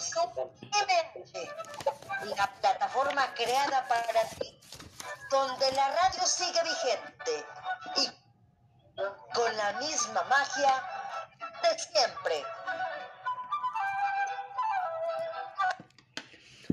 MH, la plataforma creada para ti, donde la radio sigue vigente y con la misma magia de siempre.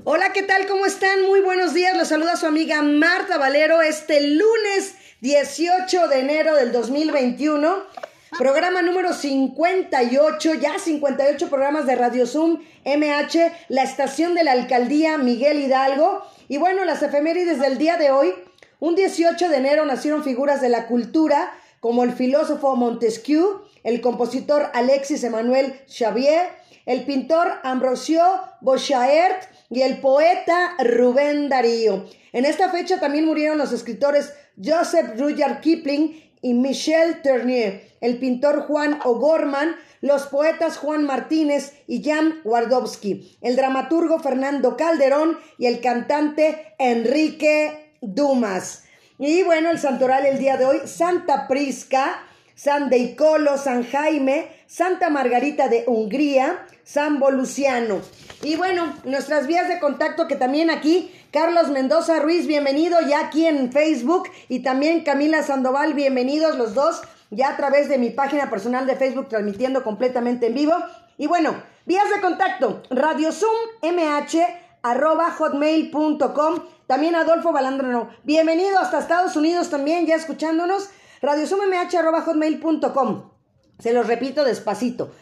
Hola, ¿qué tal? ¿Cómo están? Muy buenos días. Los saluda su amiga Marta Valero este lunes 18 de enero del 2021. Programa número 58, ya 58 programas de Radio Zoom MH, la estación de la alcaldía Miguel Hidalgo. Y bueno, las efemérides del día de hoy. Un 18 de enero nacieron figuras de la cultura como el filósofo Montesquieu, el compositor Alexis Emmanuel Xavier, el pintor Ambrosio Bochaert y el poeta Rubén Darío. En esta fecha también murieron los escritores Joseph Rudyard Kipling y Michel Ternier, el pintor Juan O'Gorman, los poetas Juan Martínez y Jan Wardowski, el dramaturgo Fernando Calderón y el cantante Enrique Dumas. Y bueno, el santoral el día de hoy, Santa Prisca, San Deicolo, San Jaime, Santa Margarita de Hungría, San Voluciano. Y bueno, nuestras vías de contacto que también aquí, Carlos Mendoza Ruiz, bienvenido ya aquí en Facebook y también Camila Sandoval, bienvenidos los dos ya a través de mi página personal de Facebook transmitiendo completamente en vivo. Y bueno, vías de contacto, radiosoommh arroba hotmail.com. También Adolfo Balandrano, bienvenido hasta Estados Unidos también, ya escuchándonos, radiosoommh arroba hotmail.com. Se los repito despacito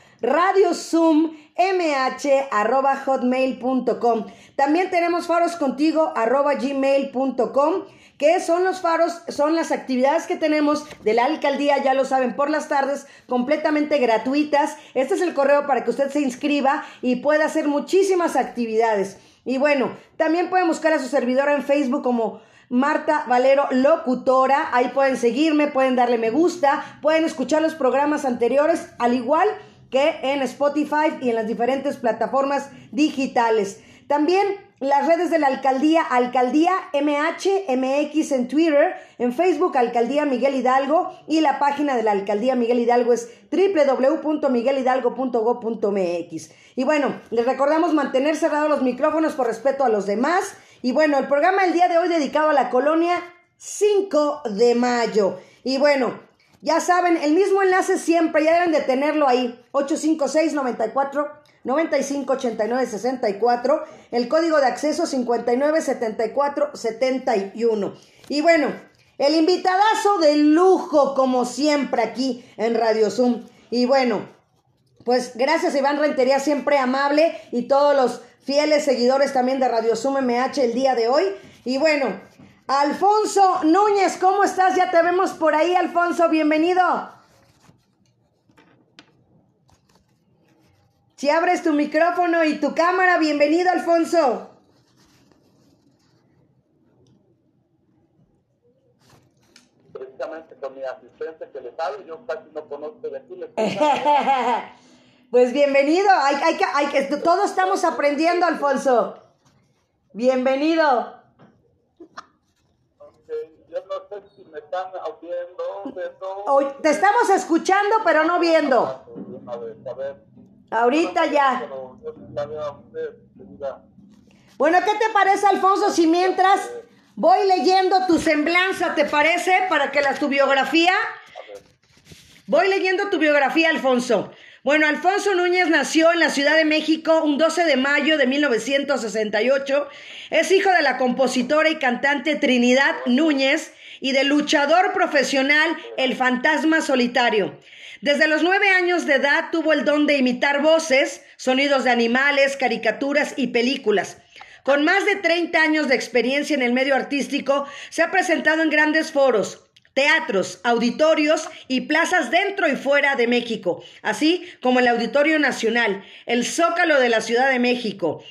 hotmail.com También tenemos faroscontigo.gmail.com que son los faros, son las actividades que tenemos de la alcaldía, ya lo saben, por las tardes, completamente gratuitas. Este es el correo para que usted se inscriba y pueda hacer muchísimas actividades. Y bueno, también pueden buscar a su servidora en Facebook como Marta Valero Locutora. Ahí pueden seguirme, pueden darle me gusta, pueden escuchar los programas anteriores, al igual que en Spotify y en las diferentes plataformas digitales. También las redes de la alcaldía, Alcaldía MHMX en Twitter, en Facebook Alcaldía Miguel Hidalgo y la página de la Alcaldía Miguel Hidalgo es www.miguelhidalgo.go.mx. Y bueno, les recordamos mantener cerrados los micrófonos por respeto a los demás. Y bueno, el programa el día de hoy dedicado a la colonia 5 de mayo. Y bueno, ya saben, el mismo enlace siempre, ya deben de tenerlo ahí. 856 94 95 89 64. El código de acceso 59 74 71. Y bueno, el invitadazo de lujo, como siempre aquí en Radio Zoom. Y bueno, pues gracias Iván Rentería, siempre amable. Y todos los fieles seguidores también de Radio Zoom MH el día de hoy. Y bueno, Alfonso Núñez, ¿cómo estás? Ya te vemos por ahí, Alfonso, bienvenido. Si abres tu micrófono y tu cámara, bienvenido, Alfonso. Precisamente con mi asistente que le sabe, yo casi no conozco de ti. pues bienvenido, hay, hay, que, hay que, todos estamos aprendiendo, Alfonso. Bienvenido no sé si me están viendo, te estamos escuchando, pero no viendo. Ahorita ya. Bueno, ¿qué te parece, Alfonso, si mientras voy leyendo tu semblanza, ¿te parece? Para que la tu biografía. Voy leyendo tu biografía, Alfonso. Bueno, Alfonso Núñez nació en la Ciudad de México un 12 de mayo de 1968. Es hijo de la compositora y cantante Trinidad Núñez y del luchador profesional El Fantasma Solitario. Desde los nueve años de edad tuvo el don de imitar voces, sonidos de animales, caricaturas y películas. Con más de 30 años de experiencia en el medio artístico, se ha presentado en grandes foros, teatros, auditorios y plazas dentro y fuera de México, así como el Auditorio Nacional, el Zócalo de la Ciudad de México.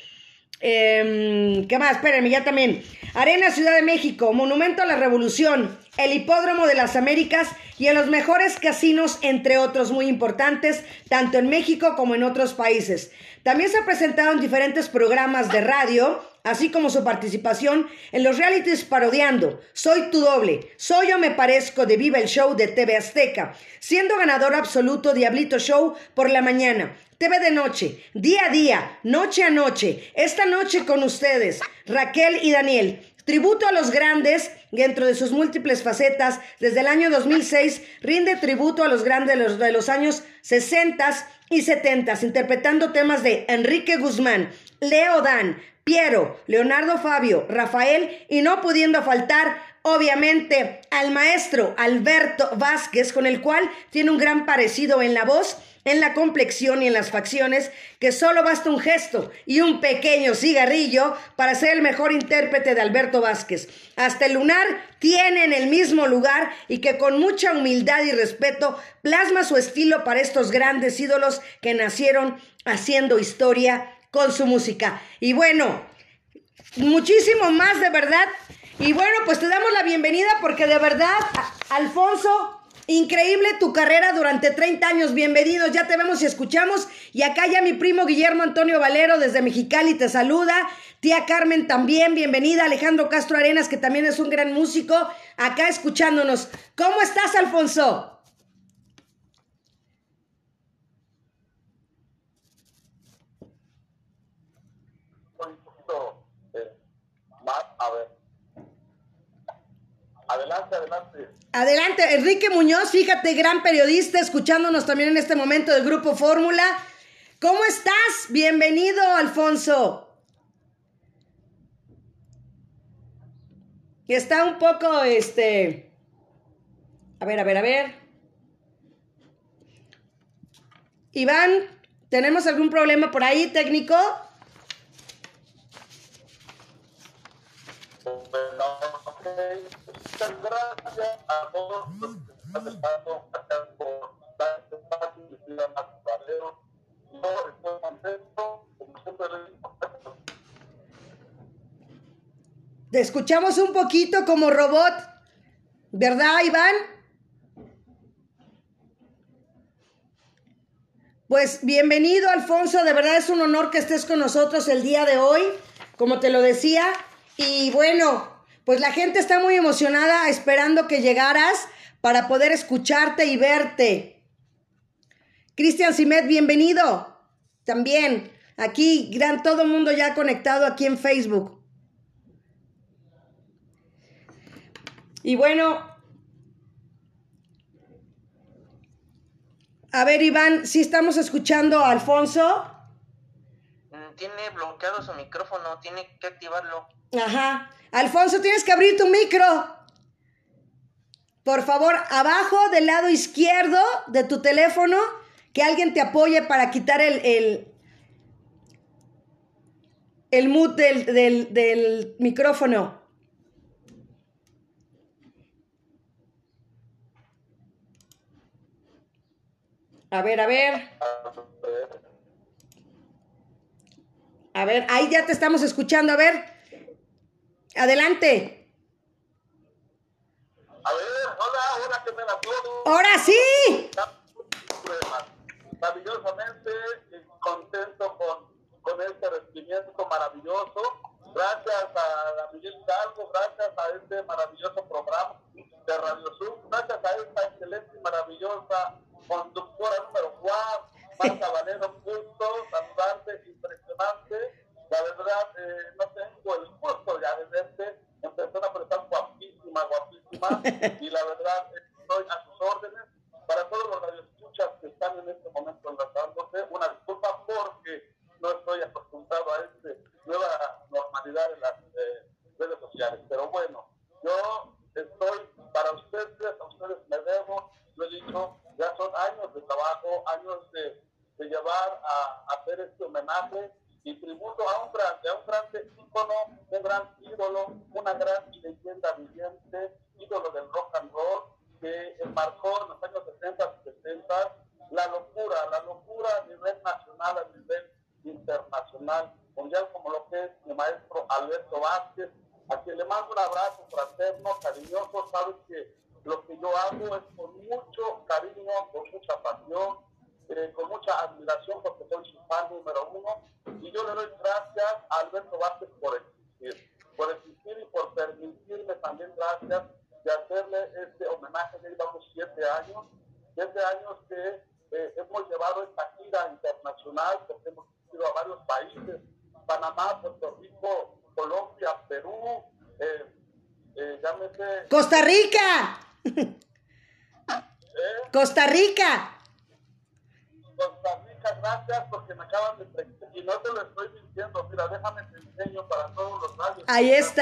Em, ¿Qué más? Espérenme, ya también. Arena Ciudad de México, Monumento a la Revolución, el Hipódromo de las Américas y en los mejores casinos, entre otros muy importantes, tanto en México como en otros países. También se ha presentado en diferentes programas de radio, así como su participación en los realities parodiando Soy tu doble, Soy yo me parezco de Viva el Show de TV Azteca, siendo ganador absoluto Diablito Show por la mañana, TV de noche, día a día, noche a noche. Esta noche con ustedes, Raquel y Daniel. Tributo a los grandes, dentro de sus múltiples facetas, desde el año 2006, rinde tributo a los grandes de los, de los años 60 y 70, interpretando temas de Enrique Guzmán, Leo Dan, Piero, Leonardo Fabio, Rafael y no pudiendo faltar, obviamente, al maestro Alberto Vázquez, con el cual tiene un gran parecido en la voz en la complexión y en las facciones, que solo basta un gesto y un pequeño cigarrillo para ser el mejor intérprete de Alberto Vázquez. Hasta el lunar tiene en el mismo lugar y que con mucha humildad y respeto plasma su estilo para estos grandes ídolos que nacieron haciendo historia con su música. Y bueno, muchísimo más de verdad. Y bueno, pues te damos la bienvenida porque de verdad, Alfonso, Increíble tu carrera durante 30 años. Bienvenidos, ya te vemos y escuchamos. Y acá ya mi primo Guillermo Antonio Valero desde Mexicali te saluda. Tía Carmen también, bienvenida. Alejandro Castro Arenas, que también es un gran músico, acá escuchándonos. ¿Cómo estás, Alfonso? a ver. Adelante, adelante. Adelante, Enrique Muñoz, fíjate, gran periodista, escuchándonos también en este momento del Grupo Fórmula. ¿Cómo estás? Bienvenido, Alfonso. Está un poco, este... A ver, a ver, a ver. Iván, ¿tenemos algún problema por ahí técnico? Muchas gracias a todos estoy contento, como. Te escuchamos un poquito como robot, ¿verdad, Iván? Pues bienvenido, Alfonso. De verdad es un honor que estés con nosotros el día de hoy, como te lo decía. Y bueno, pues la gente está muy emocionada esperando que llegaras para poder escucharte y verte. Cristian Simet, bienvenido. También aquí, gran todo el mundo ya conectado aquí en Facebook. Y bueno, a ver Iván, si estamos escuchando a Alfonso. Mm, tiene bloqueado su micrófono, tiene que activarlo. Ajá. Alfonso, tienes que abrir tu micro. Por favor, abajo del lado izquierdo de tu teléfono, que alguien te apoye para quitar el, el, el mute del, del, del micrófono. A ver, a ver. A ver, ahí ya te estamos escuchando. A ver. Adelante. A ver, hola, ahora que me la puedo. Ahora sí. Maravillosamente contento con, con este recibimiento maravilloso. Gracias a Miguel Calvo, gracias a este maravilloso programa de Radio Sur, gracias a esta excelente y maravillosa conductora número 4, Marta Valero, justo, saludante, impresionante la verdad, eh, no tengo el gusto ya de verte en persona, pero estás guapísima, guapísima. y la verdad, estoy a sus órdenes. Para todos los radioescuchas que están en este momento enlazándose, una disculpa porque no estoy acostumbrado a esta nueva normalidad en las eh, redes sociales. Pero bueno, yo estoy para ustedes, a ustedes me debo, lo he dicho, ya son años de trabajo, años de, de llevar a, a hacer este homenaje y tributo a un grande, a un grande ícono, un gran ídolo, una gran leyenda viviente, ídolo del rock and roll, que marcó en los años 60 y 70 la locura, la locura a nivel nacional, a nivel internacional, mundial, como lo que es mi maestro Alberto Vázquez, a quien le mando un abrazo fraterno, cariñoso, sabes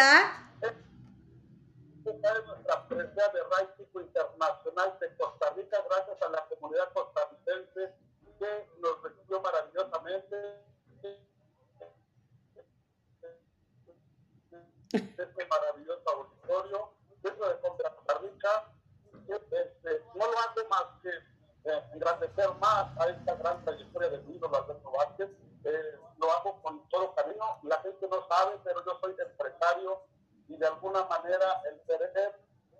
Ahí está. Esta es nuestra presencia de Ray Pico Internacional de Costa Rica, gracias a la comunidad costarricense que nos recibió maravillosamente. Este maravilloso auditorio, dentro de Costa Rica, este, no lo hace más que eh, engrandecer más a esta gran trayectoria de mi ídolo Alberto Vázquez. Eh, lo hago con todo cariño. La gente no sabe, pero yo soy empresario y de alguna manera el querer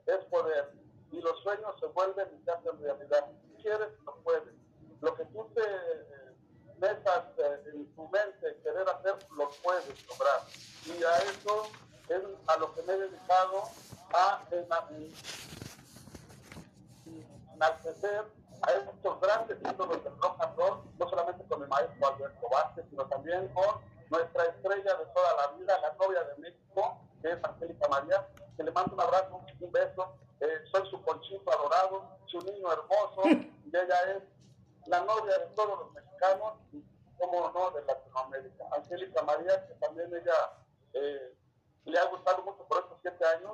es poder. Y los sueños se vuelven y se hacen realidad. Si quieres, lo puedes. Lo que tú te eh, metas eh, en tu mente, querer hacer, lo puedes lograr. Y a eso es a lo que me he dedicado a en- enaltecer a estos grandes ídolos del rock and roll, no solamente Alberto Vázquez, sino también con nuestra estrella de toda la vida, la novia de México, que es Angélica María, que le mando un abrazo, un beso, eh, soy su conchito adorado, su niño hermoso, y ella es la novia de todos los mexicanos, y como no, de Latinoamérica. Angélica María, que también ella eh, le ha gustado mucho por estos siete años,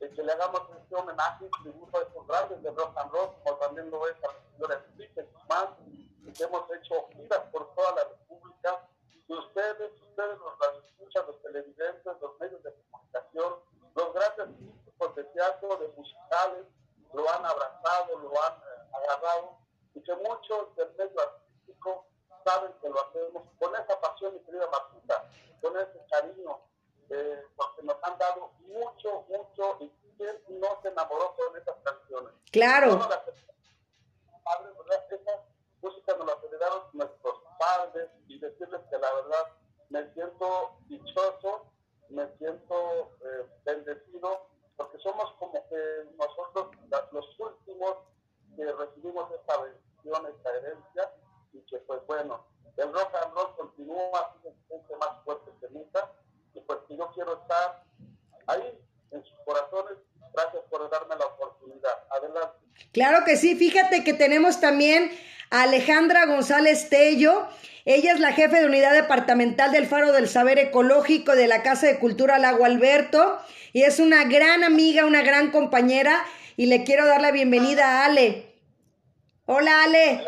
eh, que le hagamos este homenaje y tributo a estos grandes de rock and roll, como también lo es a la señora Enrique Guzmán, hemos hecho giras por toda la República. Y ustedes, ustedes los radioescuchas, los televidentes, los medios de comunicación, los grandes críticos de teatro, de musicales, lo han abrazado, lo han eh, agarrado, y que muchos del medio artístico saben que lo hacemos con esa pasión, mi querida Martita, con ese cariño, eh, porque nos han dado mucho, mucho, y quién no se enamoró con esas canciones. Claro. Las padres, ¿verdad? Esa música nos la heredaron nuestros padres y decirles que la verdad me siento dichoso, me siento eh, bendecido, porque somos como que nosotros los últimos que recibimos esta bendición, esta herencia, y que pues bueno, el rock and roll continúa, sigue siendo más fuerte que nunca, y pues que yo quiero estar ahí, en sus corazones, gracias por darme la oportunidad. Adelante. Claro que sí, fíjate que tenemos también a Alejandra González Tello. Ella es la jefe de unidad departamental del Faro del Saber Ecológico de la Casa de Cultura Lago Alberto y es una gran amiga, una gran compañera y le quiero dar la bienvenida a Ale. Hola Ale.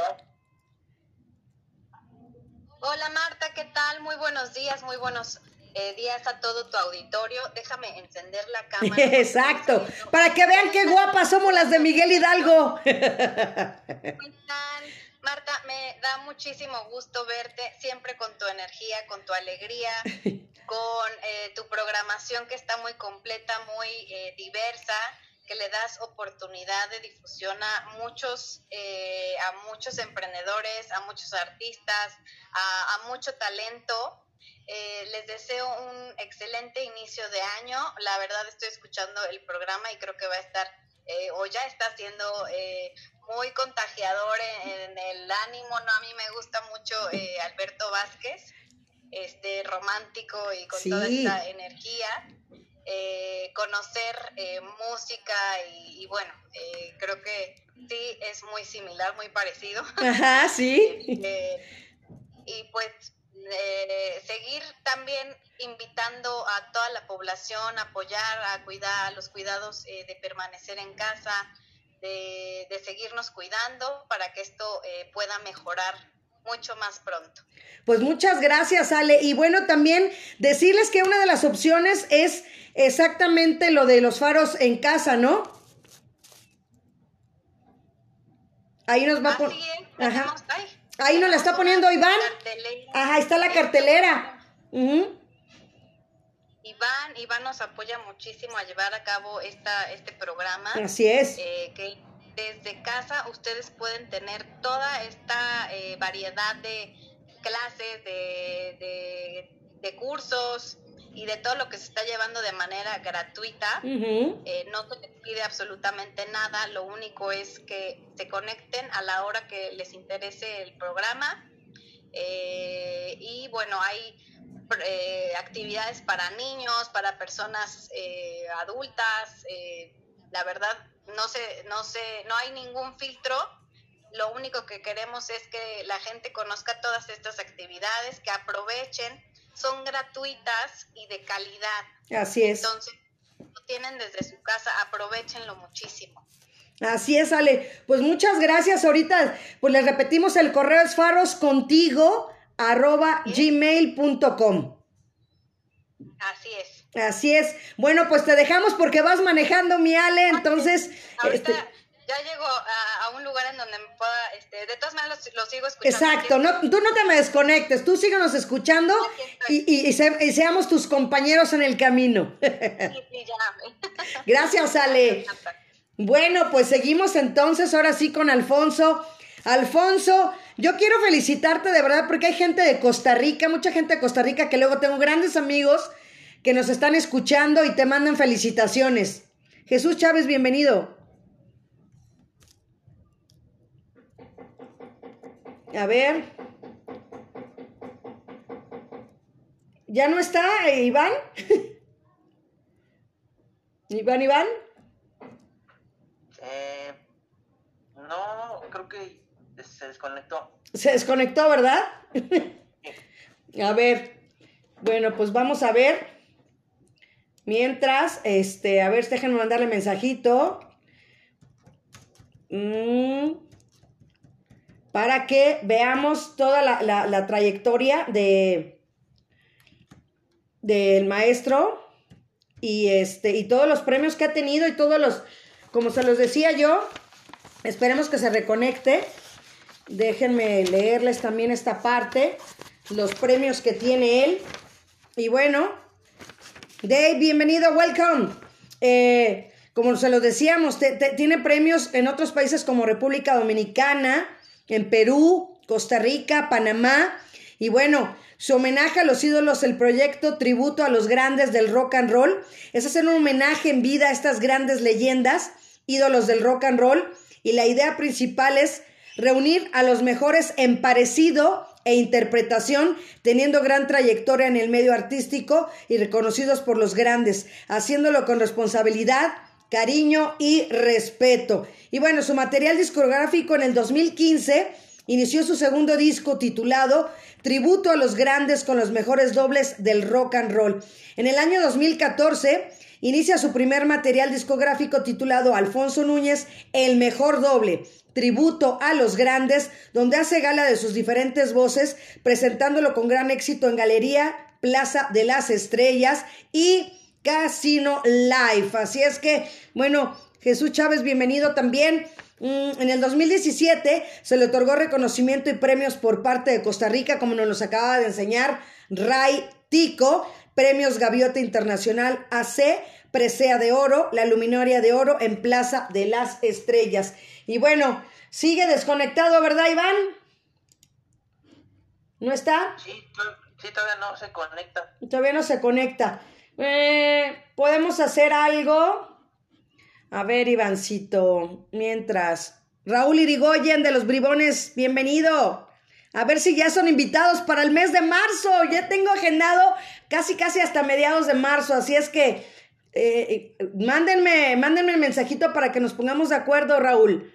Hola Marta, ¿qué tal? Muy buenos días, muy buenos eh, días a todo tu auditorio. Déjame encender la cámara. Exacto, para que vean qué guapas somos las de Miguel Hidalgo. Marta, me da muchísimo gusto verte siempre con tu energía, con tu alegría, con eh, tu programación que está muy completa, muy eh, diversa, que le das oportunidad de difusión a muchos, eh, a muchos emprendedores, a muchos artistas, a, a mucho talento. Eh, les deseo un excelente inicio de año. La verdad estoy escuchando el programa y creo que va a estar eh, o ya está siendo eh, muy contagiador en, en el ánimo. No, a mí me gusta mucho Alberto Vázquez, este romántico y con toda esta energía. Conocer música y, y bueno, creo que sí es muy similar, muy parecido. Ajá, sí. Y pues eh, seguir también invitando a toda la población a apoyar, a cuidar, a los cuidados eh, de permanecer en casa, de, de seguirnos cuidando para que esto eh, pueda mejorar mucho más pronto. Pues muchas gracias, Ale. Y bueno, también decirles que una de las opciones es exactamente lo de los faros en casa, ¿no? Ahí nos va a poner. Así Ajá. ay, Ahí nos la está poniendo Iván. Ajá, ahí está la cartelera. Ujú. Iván, Iván nos apoya muchísimo a llevar a cabo esta, este programa. Así es. eh, que desde casa ustedes pueden tener toda esta eh, variedad de clases, de, de- de cursos y de todo lo que se está llevando de manera gratuita. Eh, no se les pide absolutamente nada, lo único es que se conecten a la hora que les interese el programa eh, y bueno, hay eh, actividades para niños, para personas eh, adultas. eh, la verdad, no sé, no sé, no hay ningún filtro. Lo único que queremos es que la gente conozca todas estas actividades, que aprovechen. Son gratuitas y de calidad. Así es. Entonces, lo tienen desde su casa, aprovechenlo muchísimo. Así es, Ale. Pues muchas gracias. Ahorita, pues les repetimos, el correo es faroscontigo arroba gmail.com. Así es. Así es. Bueno, pues te dejamos porque vas manejando, mi Ale. Entonces, Ahorita este, ya llego a, a un lugar en donde me pueda, este, de todas maneras lo, lo sigo escuchando. exacto. No, tú no te me desconectes. Tú síguenos escuchando y, y- y se- y seamos tus compañeros en el camino. Sí, sí, ya. Gracias, Ale. Bueno, pues seguimos entonces ahora sí con Alfonso. Alfonso, yo quiero felicitarte de verdad porque hay gente de Costa Rica, mucha gente de Costa Rica que luego tengo grandes amigos que nos están escuchando y te mandan felicitaciones. Jesús Chávez, bienvenido. A ver. ¿Ya no está eh, Iván? Iván, Iván. Eh, no, creo que se desconectó. Se desconectó, ¿verdad? a ver. Bueno, pues vamos a ver. Mientras, este, a ver, déjenme mandarle mensajito. Mm, para que veamos toda la, la- la trayectoria de del maestro y este y todos los premios que ha tenido y todos los como se los decía yo esperemos que se reconecte Déjenme leerles también esta parte, los premios que tiene él. Y bueno, Dave, bienvenido, welcome. Eh, como se los decíamos, tiene premios en otros países como República Dominicana, en Perú, Costa Rica, Panamá. Y bueno, su homenaje a los ídolos, el proyecto Tributo a los Grandes del Rock and Roll, es hacer un homenaje en vida a estas grandes leyendas, ídolos del rock and roll. Y la idea principal es reunir a los mejores en parecido e interpretación, teniendo gran trayectoria en el medio artístico y reconocidos por los grandes, haciéndolo con responsabilidad, cariño y respeto. Y bueno, su material discográfico en el 2015 inició su segundo disco titulado Tributo a los grandes con los mejores dobles del rock and roll. En el año 2014 inicia su primer material discográfico titulado Alfonso Núñez, El mejor doble, tributo a los grandes, donde hace gala de sus diferentes voces, presentándolo con gran éxito en Galería Plaza de las Estrellas y Casino Live. Así es que, bueno, Jesús Chávez, bienvenido también. Mm, En el 2017 se le otorgó reconocimiento y premios por parte de Costa Rica, como nos los acaba de enseñar Ray Tico, premios Gaviota Internacional AC, Presea de Oro, la Luminaria de Oro en Plaza de las Estrellas. Y bueno, sigue desconectado, ¿verdad, Iván? ¿No está? Sí, sí, todavía no se conecta. Todavía no se conecta. Eh, ¿Podemos hacer algo? A ver, Ivancito, mientras. Raúl Irigoyen de los Bribones, bienvenido. A ver si ya son invitados para el mes de marzo. Ya tengo agendado casi, casi hasta mediados de marzo. Así es que eh, mándenme, mándenme el mensajito para que nos pongamos de acuerdo, Raúl.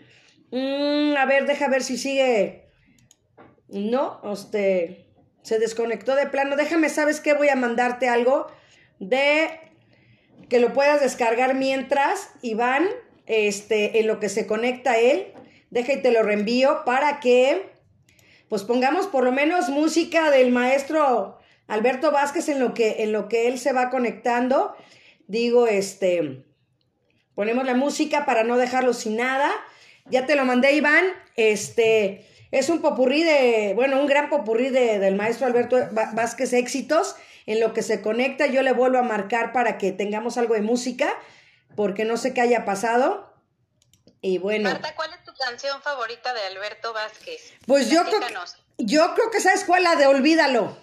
Mm, a ver, deja ver si sigue. No, este se desconectó de plano. Déjame, ¿sabes qué? Voy a mandarte algo de que lo puedas descargar mientras, Iván, este, en lo que se conecta él. Deja y te lo reenvío para que, pues pongamos por lo menos música del maestro Alberto Vázquez en lo que, en lo que él se va conectando. Digo, este, ponemos la música para no dejarlo sin nada. Ya te lo mandé, Iván. Este es un popurrí de, bueno, un gran popurrí de- del maestro Alberto Vázquez Éxitos. En lo que se conecta, yo le vuelvo a marcar para que tengamos algo de música, porque no sé qué haya pasado. Y bueno, Marta, ¿cuál es tu canción favorita de Alberto Vázquez? pues yo creo, que, yo creo que sabes cuál, la de Olvídalo.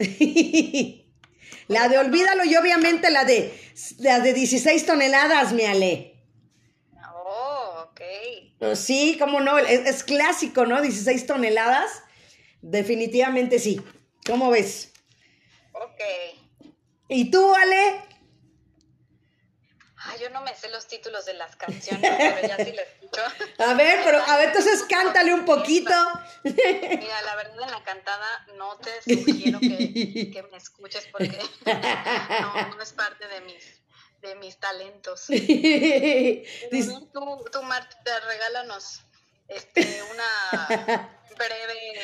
la de Olvídalo y obviamente la de, la de 16 toneladas, mi Ale. Sí, cómo no, es, es clásico, ¿no? 16 toneladas. Definitivamente sí. ¿Cómo ves? Ok. ¿Y tú, Ale? Ay, yo no me sé los títulos de las canciones, pero ya sí lo escucho. A ver, pero a ver, entonces cántale un poquito. Mira, la verdad en la cantada no te sugiero que, que me escuches porque no, no es parte de mis, de mis talentos. Tú, tú, Marta, regálanos este, una breve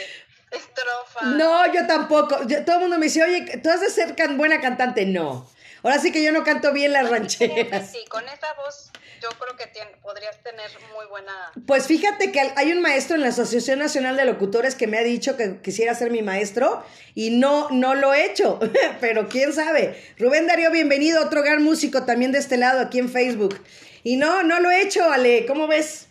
estrofa. No, yo tampoco. Yo- todo el mundo me dice, oye, ¿tú has de ser buena cantante? No. Ahora sí que yo no canto bien las rancheras. Sí, con esa voz yo creo que podrías tener muy buena... Pues fíjate que hay un maestro en la Asociación Nacional de Locutores que me ha dicho que quisiera ser mi maestro y no, no lo he hecho, pero quién sabe. Rubén Darío, bienvenido, otro gran músico también de este lado aquí en Facebook. Y no, no lo he hecho, Ale, ¿cómo ves?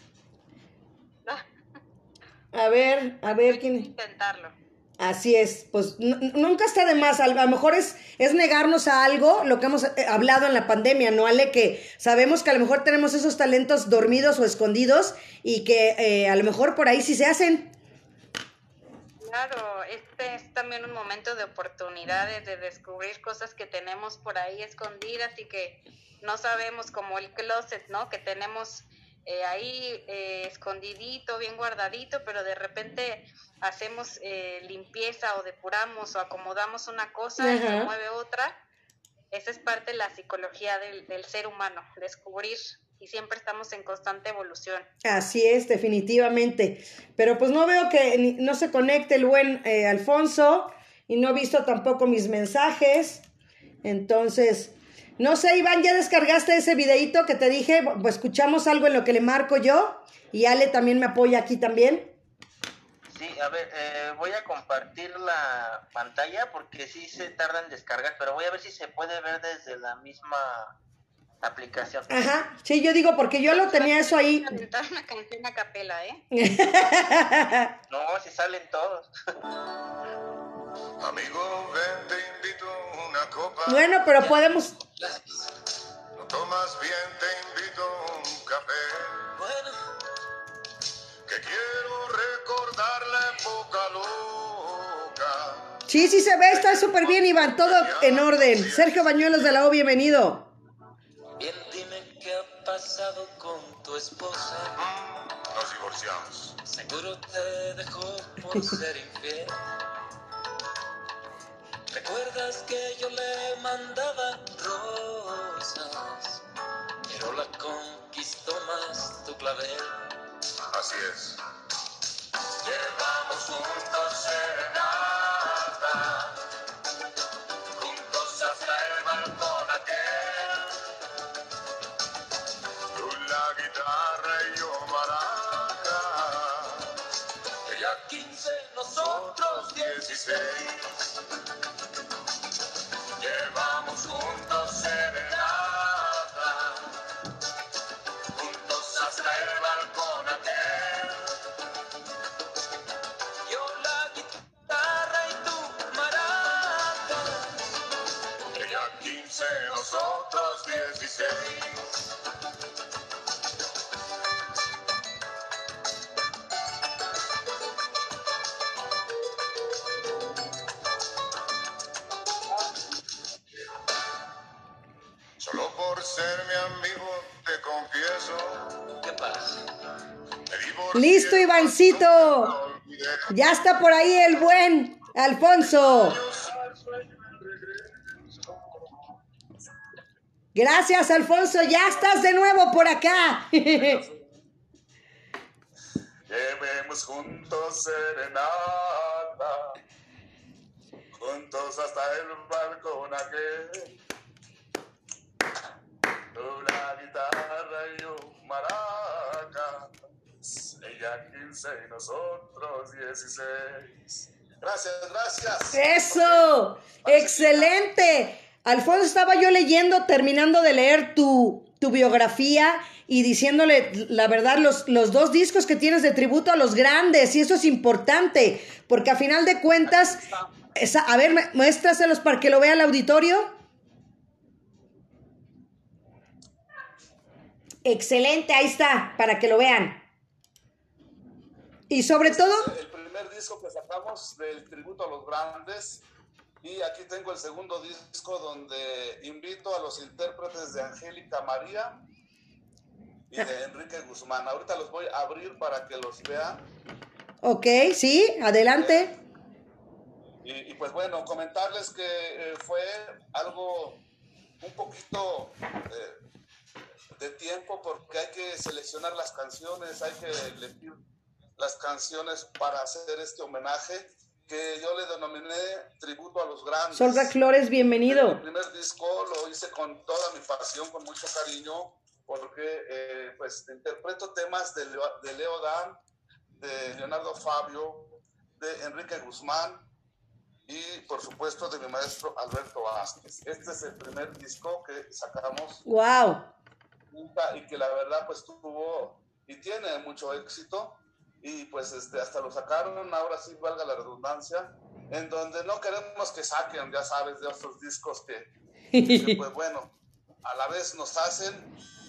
A ver, a ver quién. Intentarlo. Así es, pues nunca está de más, a lo mejor es, es negarnos a algo, lo que hemos eh, hablado en la pandemia, ¿no, Ale? Que sabemos que a lo mejor tenemos esos talentos dormidos o escondidos y que eh, a lo mejor por ahí sí se hacen. Claro, este es también un momento de oportunidades, de descubrir cosas que tenemos por ahí escondidas y que no sabemos, como el closet, ¿no? Que tenemos eh, ahí eh, escondidito, bien guardadito, pero de repente hacemos eh, limpieza o depuramos o acomodamos una cosa y se mueve otra. Esa es parte de la psicología del, del ser humano, descubrir y siempre estamos en constante evolución. Así es, definitivamente. Pero pues no veo que ni- no se conecte el buen eh, Alfonso y no he visto tampoco mis mensajes. Entonces, no sé, Iván, ¿ya descargaste ese videíto que te dije? Pues escuchamos algo en lo que le marco yo y Ale también me apoya aquí también. Sí, a ver, eh, voy a compartir la pantalla porque sí se tarda en descargar, pero voy a ver si se puede ver desde la misma aplicación. Ajá, sí, yo digo porque yo lo tenía eso ahí. Cantar una canción a capela, ¿eh? No, si salen todos. Amigo, ven, te invito una copa. Bueno, pero podemos... No tomas bien, te invito a un café. Que quiero recordar la época loca. Sí, sí se ve, está súper bien, Iván, todo en orden. Sergio Bañuelos de la O, bienvenido. Bien, dime qué ha pasado con tu esposa. Mm, Nos divorciamos. Seguro te dejó por ser infiel. ¿Recuerdas que yo le mandaba rosas? Pero la conquistó más tu clavel. Así es. Llevamos juntos serenata. Juntos hasta el balcón aquel. Tú la guitarra y yo maraca. Ella 15, nosotros 16. Listo, Ivancito. Ya está por ahí el buen Alfonso. Gracias, Alfonso. Ya estás de nuevo por acá. Llevemos juntos serenata, juntos hasta el balcón aquel. Tú guitarra y yo maraca, ella 15 y nosotros 16. Gracias, gracias. Eso. Excelente. Alfonso, estaba yo leyendo, terminando de leer tu, tu biografía y diciéndole la verdad, los, los dos discos que tienes de tributo a los grandes, y eso es importante, porque a final de cuentas, esa- a ver, mu- muéstraselos para que lo vea el auditorio. Excelente, ahí está, para que lo vean. Y sobre todo, El primer primer disco que sacamos del tributo a los grandes. Y aquí tengo el segundo disco donde invito a los intérpretes de Angélica María y de Enrique Guzmán. Ahorita los voy a abrir para que los vean. Ok, sí, adelante. Y, y pues bueno, comentarles que eh, fue algo un poquito eh, de tiempo porque hay que seleccionar las canciones, hay que elegir las canciones para hacer este homenaje que yo le denominé tributo a los grandes. Solga Flores, bienvenido. El primer disco lo hice con toda mi pasión, con mucho cariño, porque eh, pues interpreto temas de Leo, de Leo Dan, de Leonardo Fabio, de Enrique Guzmán y por supuesto de mi maestro Alberto Vázquez. Este es el primer disco que sacamos Wow. y que la verdad pues tuvo y tiene mucho éxito y pues este, hasta lo sacaron, ahora sí valga la redundancia, en donde no queremos que saquen, ya sabes, de otros discos que, que, pues bueno, a la vez nos hacen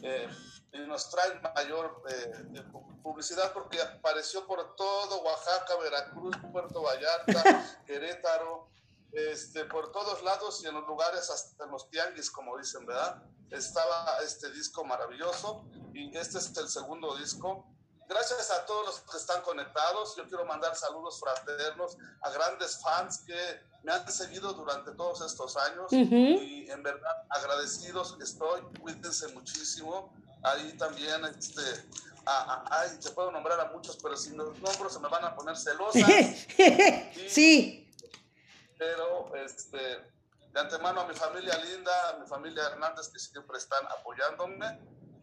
eh, y nos traen mayor eh, publicidad porque apareció por todo Oaxaca, Veracruz, Puerto Vallarta, Querétaro, este, por todos lados y en los lugares, hasta en los tianguis, como dicen, ¿verdad? Estaba este disco maravilloso y este es el segundo disco. Gracias a todos los que están conectados. Yo quiero mandar saludos fraternos a grandes fans que me han seguido durante todos estos años Ujú. y en verdad agradecidos estoy. Cuídense muchísimo. Ahí también, este, a- a- ay, se puedo nombrar a muchos, pero si los nombro se me van a poner celosas. sí, pero este, de antemano a mi familia linda, a mi familia Hernández que siempre están apoyándome.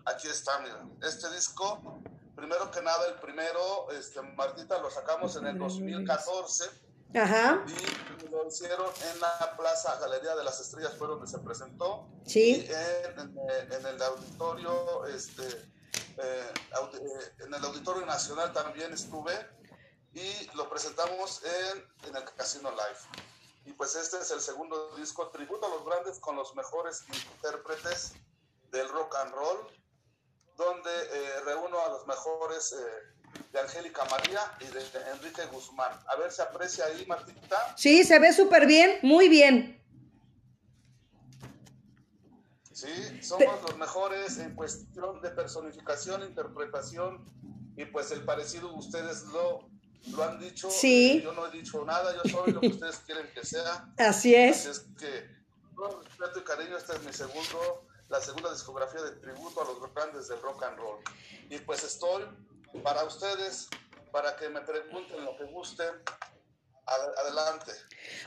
Aquí está, mira, este disco, primero que nada, el primero, este, Martita, lo sacamos en el 2014 ajá, y lo hicieron en la Plaza Galería de las Estrellas, fue donde se presentó. Sí. Y en, en- en el auditorio, este, eh, audi- eh, en el Auditorio Nacional también estuve y lo presentamos en, en el Casino Live. Y pues este es el segundo disco, tributo a los grandes con los mejores intérpretes del rock and roll, donde eh, reúno a los mejores eh, de Angélica María y de Enrique Guzmán. A ver, se aprecia ahí, Martita. sí, se ve súper bien, muy bien. Sí, somos los mejores en cuestión de personificación, interpretación y pues el parecido ustedes lo, lo han dicho. Sí. eh, Yo no he dicho nada, yo soy lo que ustedes quieren que sea. Así Así es. es que, con respeto y cariño, este es mi segundo, la segunda discografía de tributo a los grandes del rock and roll. Y pues estoy para ustedes, para que me pregunten lo que gusten. Ad- adelante.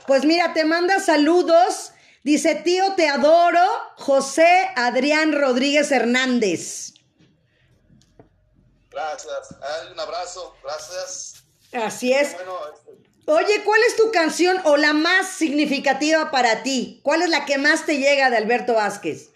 Pues mira, te manda saludos. Dice, tío, te adoro. José Adrián Rodríguez Hernández. Gracias. Ay, un abrazo. Gracias. Así es. Bueno, este, Oye, ¿cuál es tu canción o la más significativa para ti? ¿Cuál es la que más te llega de Alberto Vázquez?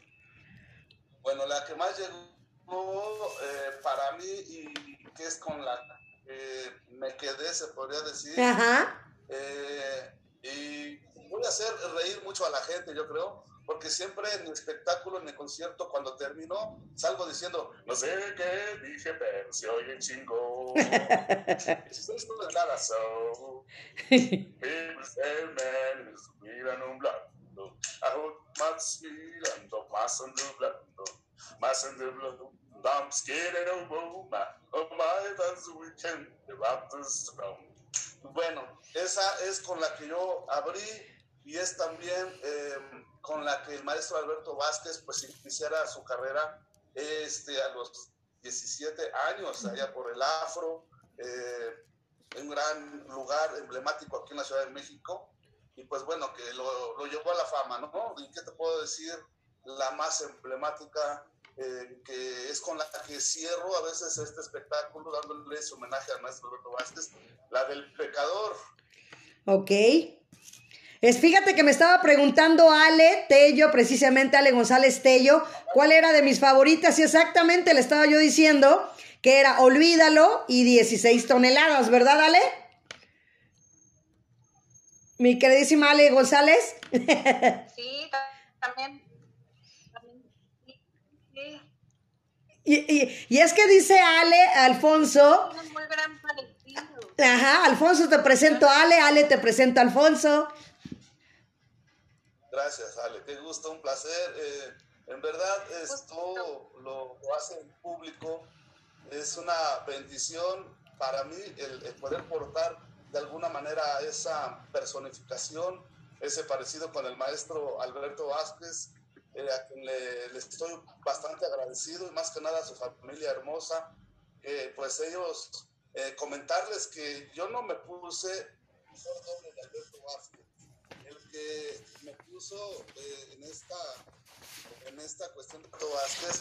La más llegó eh, para mí y que es con la que me quedé, se podría decir, Ajá. eh, y voy a hacer reír mucho a la gente, yo creo, porque siempre en mi espectáculo, en el concierto, cuando termino, salgo diciendo, no sé qué dije, pero se oye chingo. Esto es nada, so. People say man is mirando nublando, más mirando, nublando. I'm scared my, my, the. Bueno, esa es con la que yo abrí y es también eh, con la que el maestro Alberto Vázquez pues iniciara su carrera este, a los 17 años, allá por el Afro, eh, un gran lugar emblemático aquí en la Ciudad de México, y pues bueno, que lo, lo llevó a la fama, ¿no? ¿Y qué te puedo decir? La más emblemática, eh, que es con la que cierro a veces este espectáculo, dándole ese homenaje al maestro Alberto Vázquez, la del pecador. Ok. Es, fíjate que me estaba preguntando Ale Tello, precisamente Ale González Tello, cuál era de mis favoritas y exactamente le estaba yo diciendo que era Olvídalo y 16 toneladas, ¿verdad Ale? Mi queridísima Ale González. Sí, ta- también. también sí, sí. Y, y- y es que dice Ale Alfonso, muy gran. Ajá, Alfonso te presento a Ale, Ale te presento a Alfonso. Gracias, Ale. Qué gusto, un placer. Eh, en verdad, esto lo, lo hace el público. Es una bendición para mí el, el poder portar de alguna manera esa personificación, ese parecido con el maestro Alberto Vázquez, eh, a quien le, le estoy bastante agradecido y más que nada a su familia hermosa, que pues ellos eh, comentarles que yo no me puse mejor doble de Alberto Vázquez. El que me puso eh, en, esta, en esta cuestión de Alberto Vázquez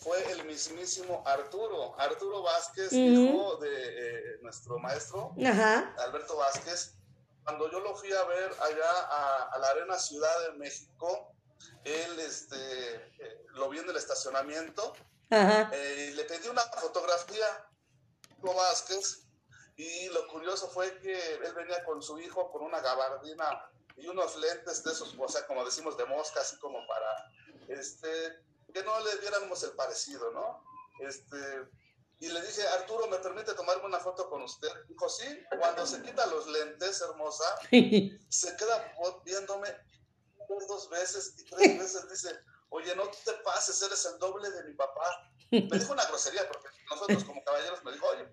fue el mismísimo Arturo. Arturo Vázquez, hijo de eh, nuestro maestro Ajá. Alberto Vázquez. Cuando yo lo fui a ver allá a, a la Arena Ciudad de México, él este, eh, lo vi en el estacionamiento Ajá. eh, le pedí una fotografía a Vázquez y lo curioso fue que él venía con su hijo con una gabardina y unos lentes de esos, o sea, como decimos, de mosca, así como para, este, que no le diéramos el parecido, ¿no? Este, y le dije, Arturo, ¿me permite tomarme una foto con usted? Dijo, sí, cuando se quita los lentes, hermosa, se queda viéndome dos veces y tres veces dice, oye, no te pases, eres el doble de mi papá. Me dijo una grosería, porque nosotros como caballeros me dijo, oye,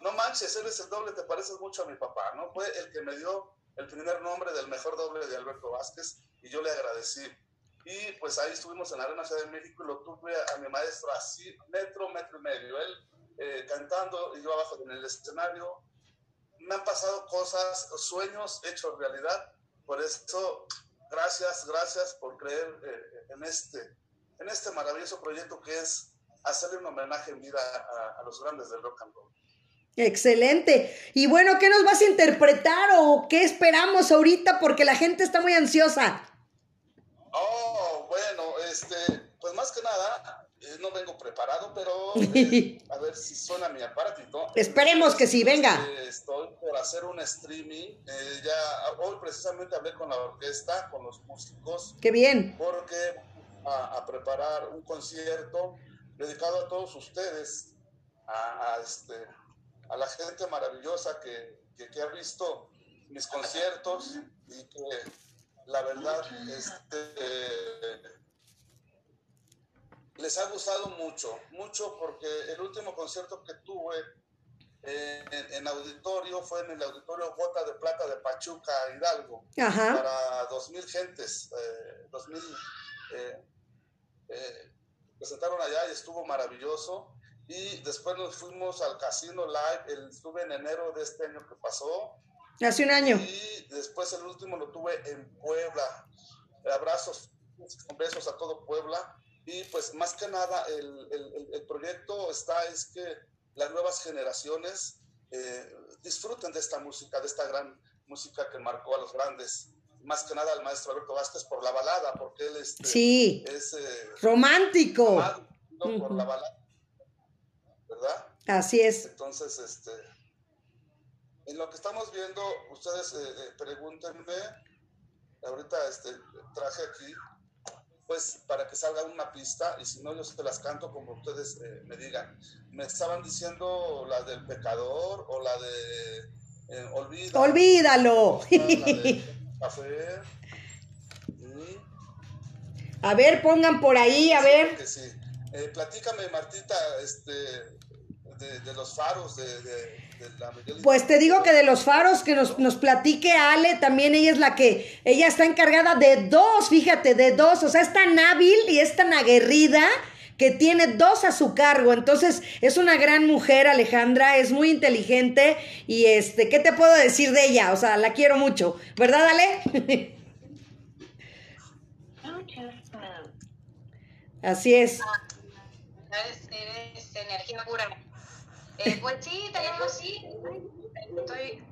no manches, eres el doble, te pareces mucho a mi papá, ¿no? Fue el que me dio el primer nombre del mejor doble de Alberto Vázquez y yo le agradecí. Y pues ahí estuvimos en la Arena Ciudad de México y lo tuve a mi maestro así, metro, metro y medio. Él eh, cantando y yo abajo en el escenario. Me han pasado cosas, sueños hechos realidad. Por eso, gracias, gracias por creer eh, en, este, en este maravilloso proyecto que es hacerle un homenaje en vida a, a los grandes del rock and roll. Excelente. Y bueno, ¿qué nos vas a interpretar o qué esperamos ahorita? Porque la gente está muy ansiosa. Oh, bueno, este, pues más que nada, no vengo preparado, pero eh, a ver si suena mi aparatito. Esperemos que sí, venga. Eh, estoy por hacer un streaming. eh, ya hoy precisamente hablé con la orquesta, con los músicos, Qué bien. porque a, a preparar un concierto dedicado a todos ustedes, a, a, este, a la gente maravillosa que, que, que ha visto mis conciertos y que la verdad este, eh, les ha gustado mucho, mucho porque el último concierto que tuve eh, en, en auditorio fue en el auditorio Gota de Plata de Pachuca, Hidalgo, Ajá. para 2.000 gentes, eh, 2.000 eh, eh, presentaron allá y estuvo maravilloso. Y después nos fuimos al Casino Live, el, estuve en enero de este año que pasó, Hace un año. y después el último lo tuve en Puebla. Abrazos, besos a todo Puebla. Y pues más que nada el, el- proyecto está es que las nuevas generaciones eh, disfruten de esta música, de esta gran música que marcó a los grandes. Más que nada al maestro Alberto Vázquez por la balada, porque él este, Sí. es eh, Romántico. amado, ¿no? por la balada, ¿verdad? Así es. Entonces, este, en lo que estamos viendo, ustedes eh, eh, pregúntenme, ahorita este, traje aquí, pues para que salga una pista, y si no, yo se las canto como ustedes eh, me digan. Me estaban diciendo la del pecador o la de eh, Olvida. Olvídalo. Y- A ver, pongan por ahí, a ver. Que sí. Eh, platícame, Martita, este, de, de los faros de, de, de la Miguel Pues te digo que de los faros que nos, nos platique Ale, también ella es la que, ella está encargada de dos, fíjate, de dos, o sea, es tan hábil y es tan aguerrida que tiene dos a su cargo, entonces es una gran mujer Alejandra, es muy inteligente y este, ¿qué te puedo decir de ella? O sea, la quiero mucho, ¿verdad Ale? Así es. Eres energía pura. Eh, pues sí, tenemos sí. Estoy.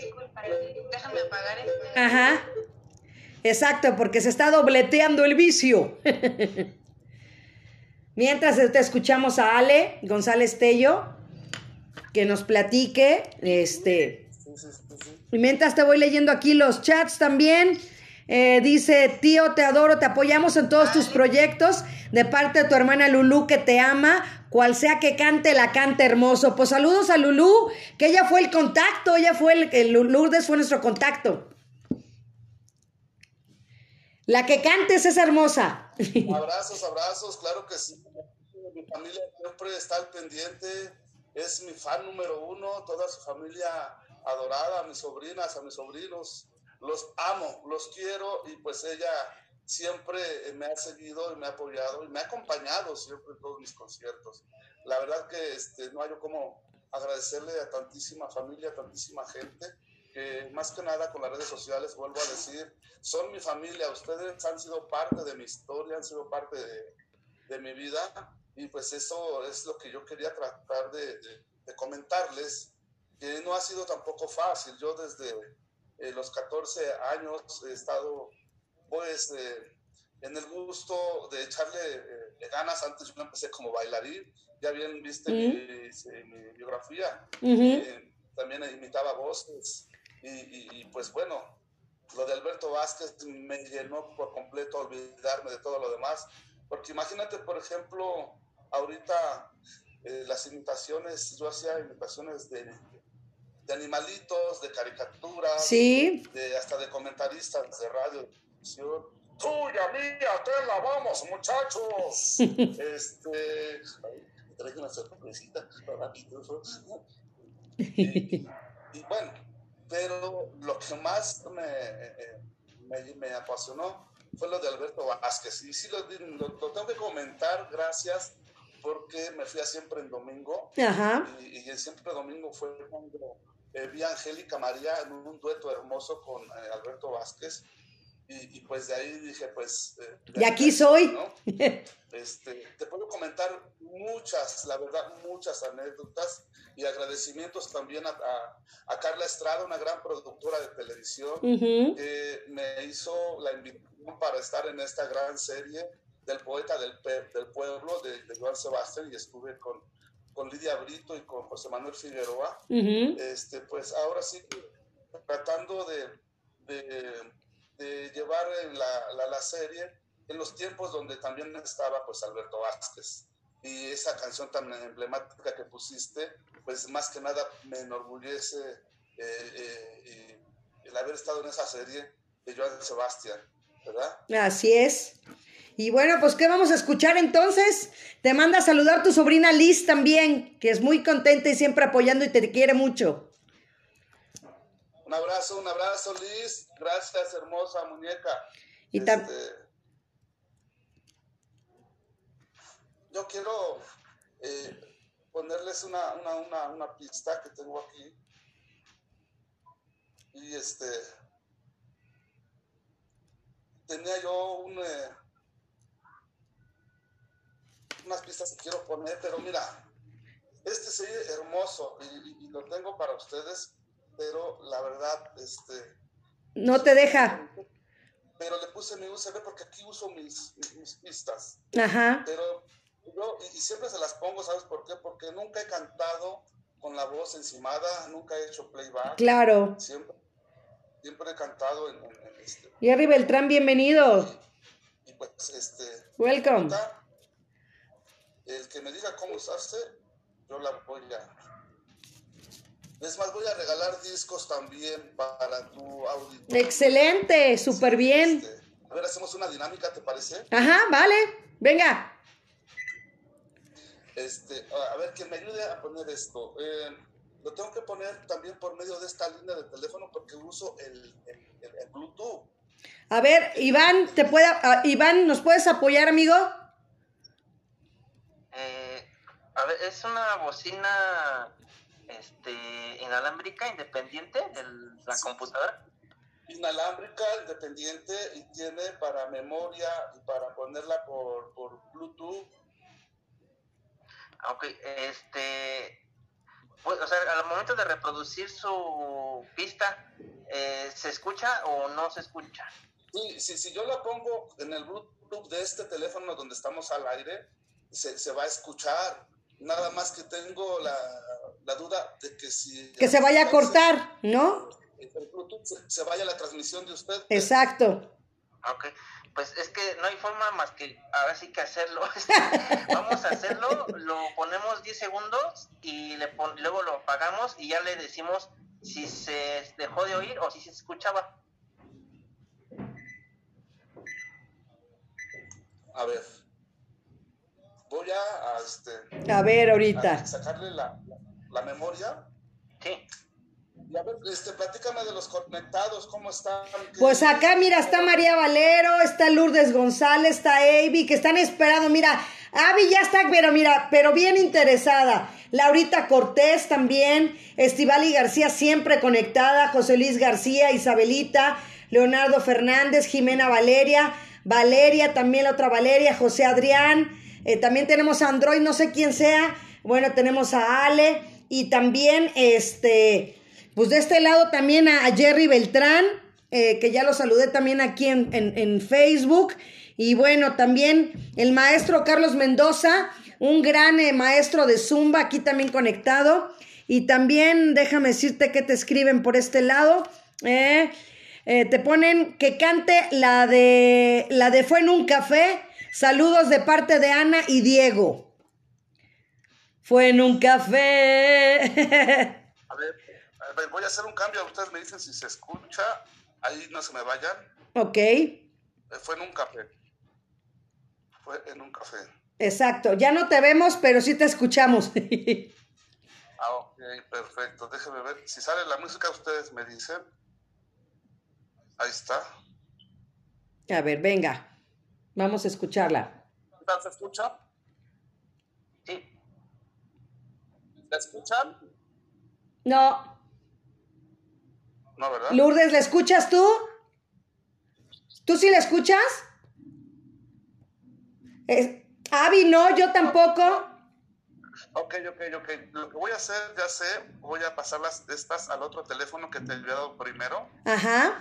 disculpa, Déjame apagar este. Ajá. Exacto, porque se está dobleteando el vicio. Mientras te escuchamos a Ale González Tello, que nos platique, este, y mientras te voy leyendo aquí los chats también. Eh, dice, tío, te adoro, te apoyamos en todos tus proyectos. De parte de tu hermana Lulú, que te ama. Cual sea que cante, la cante hermoso. Pues saludos a Lulú, que ella fue el contacto, ella fue el, el Lourdes fue nuestro contacto. La que cantes es hermosa. Abrazos, abrazos, claro que sí. Mi familia siempre está al pendiente, es mi fan número uno, toda su familia adorada, a mis sobrinas, a mis sobrinos, los amo, los quiero y pues ella siempre me ha seguido y me ha apoyado y me ha acompañado siempre en todos mis conciertos. La verdad que este, no hay como agradecerle a tantísima familia, a tantísima gente que más que nada con las redes sociales, vuelvo a decir, son mi familia, ustedes han sido parte de mi historia, han sido parte de, de mi vida y pues eso es lo que yo quería tratar de, de, de comentarles, que no ha sido tampoco fácil. Yo desde eh, los 14 años he estado pues eh, en el gusto de echarle eh, ganas. Antes yo empecé como bailarín, ya bien viste mi, mi biografía, Ujú. Eh, también imitaba voces y, y- y, pues bueno, lo de Alberto Vázquez me llenó por completo a olvidarme de todo lo demás, porque imagínate, por ejemplo, ahorita eh, las imitaciones, yo hacía imitaciones de, de animalitos, de caricaturas, Sí, de, hasta de comentaristas de radio. Tuya, mía, te la vamos, muchachos. este, traje una sorpresita para tú, y, bueno, pero lo que más me, me, me apasionó fue lo de Alberto Vázquez. Y sí, lo, lo- lo tengo que comentar, gracias, porque me fui a siempre en domingo. ajá. Y, y siempre domingo fue cuando eh, vi a Angélica María en un dueto hermoso con eh, Alberto Vázquez. Y, y pues de ahí dije, pues... eh, Y aquí soy. ¿no? Este, te puedo comentar muchas, la verdad, muchas anécdotas y agradecimientos también a, a- a Carla Estrada, una gran productora de televisión, Ujú. que me hizo la invitación para estar en esta gran serie del poeta del, del pueblo de, de Joan Sebastián y estuve con, con Lidia Brito y con José Manuel Figueroa. Ujú. Este, pues ahora sí tratando de, de, de llevar la, la, la serie en los tiempos donde también estaba pues Alberto Vázquez. Y esa canción tan emblemática que pusiste, pues más que nada me enorgullece eh, eh, el haber estado en esa serie de Joan Sebastián, ¿verdad? Así es. Y bueno, pues ¿qué vamos a escuchar entonces? Te manda a saludar tu sobrina Liz también, que es muy contenta y siempre apoyando y te quiere mucho. Un abrazo, un abrazo, Liz. Gracias, hermosa muñeca. Y Este, yo quiero eh, ponerles una, una, una, una pista que tengo aquí. Y este. Tenía yo un, eh, unas pistas que quiero poner, pero mira, este se oye hermoso y, y- y lo tengo para ustedes, pero la verdad, este, No te deja. pero le puse mi USB porque aquí uso mis, mis, pistas. Ajá. Pero yo, y, y siempre se las pongo, ¿sabes por qué? Porque nunca he cantado con la voz encimada, nunca he hecho playback. Claro. Siempre, siempre he cantado en, en- en este. Jerry Beltrán, bienvenido. Y pues, este. Welcome. El que me diga cómo usarse, yo la voy a. Es más, voy a regalar discos también para tu auditorio. Excelente, súper bien. Este, a ver, hacemos una dinámica, ¿te parece? Ajá, vale. Venga. Este, a ver, que me ayude a poner esto. Eh, lo tengo que poner también por medio de esta línea de teléfono porque uso el, el- el- el Bluetooth. A ver, Iván, te puede, ah, Iván, ¿nos puedes apoyar, amigo? A ver, es una bocina este, inalámbrica independiente de la computadora. Inalámbrica, independiente y tiene para memoria y para ponerla por, por Bluetooth. Ok, este. pues, o sea, al momento de reproducir su pista, eh, ¿se escucha o no se escucha? Sí, sí, si yo la pongo en el Bluetooth de este teléfono donde estamos al aire, se, se va a escuchar. Nada más que tengo la, la duda de que si... Que se vaya a cortar, ¿no? El Bluetooth se, se vaya la transmisión de usted. Exacto. Ok, pues es que no hay forma más que ahora sí que hacerlo. Vamos a hacerlo, lo ponemos 10 segundos y le pon- luego lo apagamos y ya le decimos si se dejó de oír o si se escuchaba. A ver. Voy a, a, este, A ver, a ahorita. sacarle la, la, la memoria. Sí. Y a ver, este, platícame de los conectados, ¿cómo están? ¿Qué- Pues acá, mira, está María Valero, está Lourdes González, está Avi, que están esperando. Mira, Avi ya está, pero mira, pero bien interesada. Laurita Cortés también, Estivali García siempre conectada, José Luis García, Isabelita, Leonardo Fernández, Jimena Valeria, Valeria, también la otra Valeria, José Adrián, eh, también tenemos a Android, no sé quién sea, bueno, tenemos a Ale y también este, pues de este lado también a, Jerry Beltrán, eh, que ya lo saludé también aquí en, en- Facebook. Y bueno, también el maestro Carlos Mendoza, un gran eh, maestro de Zumba, aquí también conectado. Y también déjame decirte que te escriben por este lado. eh, te ponen que cante la de la de Fue en un café. Saludos de parte de Ana y Diego. Fue en un café. A ver, a ver, voy a hacer un cambio. Ustedes me dicen si se escucha. Ahí no se me vayan. ok, Eh, Fue en un café. Fue en un café. exacto. Ya no te vemos, pero sí te escuchamos. Ah, ok, perfecto. Déjenme ver. Si sale la música, ustedes me dicen. Ahí está. A ver, venga. Vamos a escucharla. ¿Qué tal se escucha? Sí. ¿Se escuchan? No. No, ¿verdad? Lourdes, ¿la escuchas tú? ¿Tú sí la escuchas? Es- Avi, no, yo tampoco. Ok, ok, ok. Lo que voy a hacer, ya sé, voy a pasar las estas al otro teléfono que te he enviado primero. Ajá.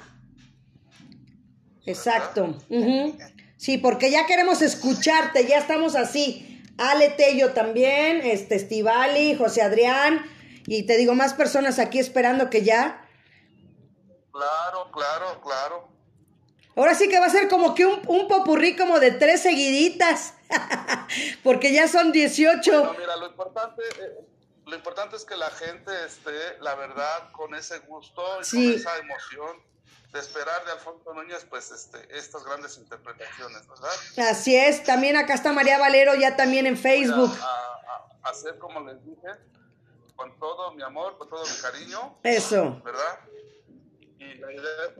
Exacto. ujú. Sí, porque ya queremos escucharte, ya estamos así. Ale Tello también, este Estivali, José Adrián, y te digo, más personas aquí esperando que ya. Claro, claro, claro. Ahora sí que va a ser como que un, un popurrí como de tres seguiditas, porque ya son 18. Bueno, mira, lo importante, eh, lo importante es que la gente esté, la verdad, con ese gusto y Sí. con esa emoción de esperar de Alfonso Núñez, pues, este, estas grandes interpretaciones, ¿verdad? Así es, también acá está María Valero ya también en Facebook. A, a- a hacer como les dije, con todo mi amor, con todo mi cariño, Eso. ¿verdad? Y la idea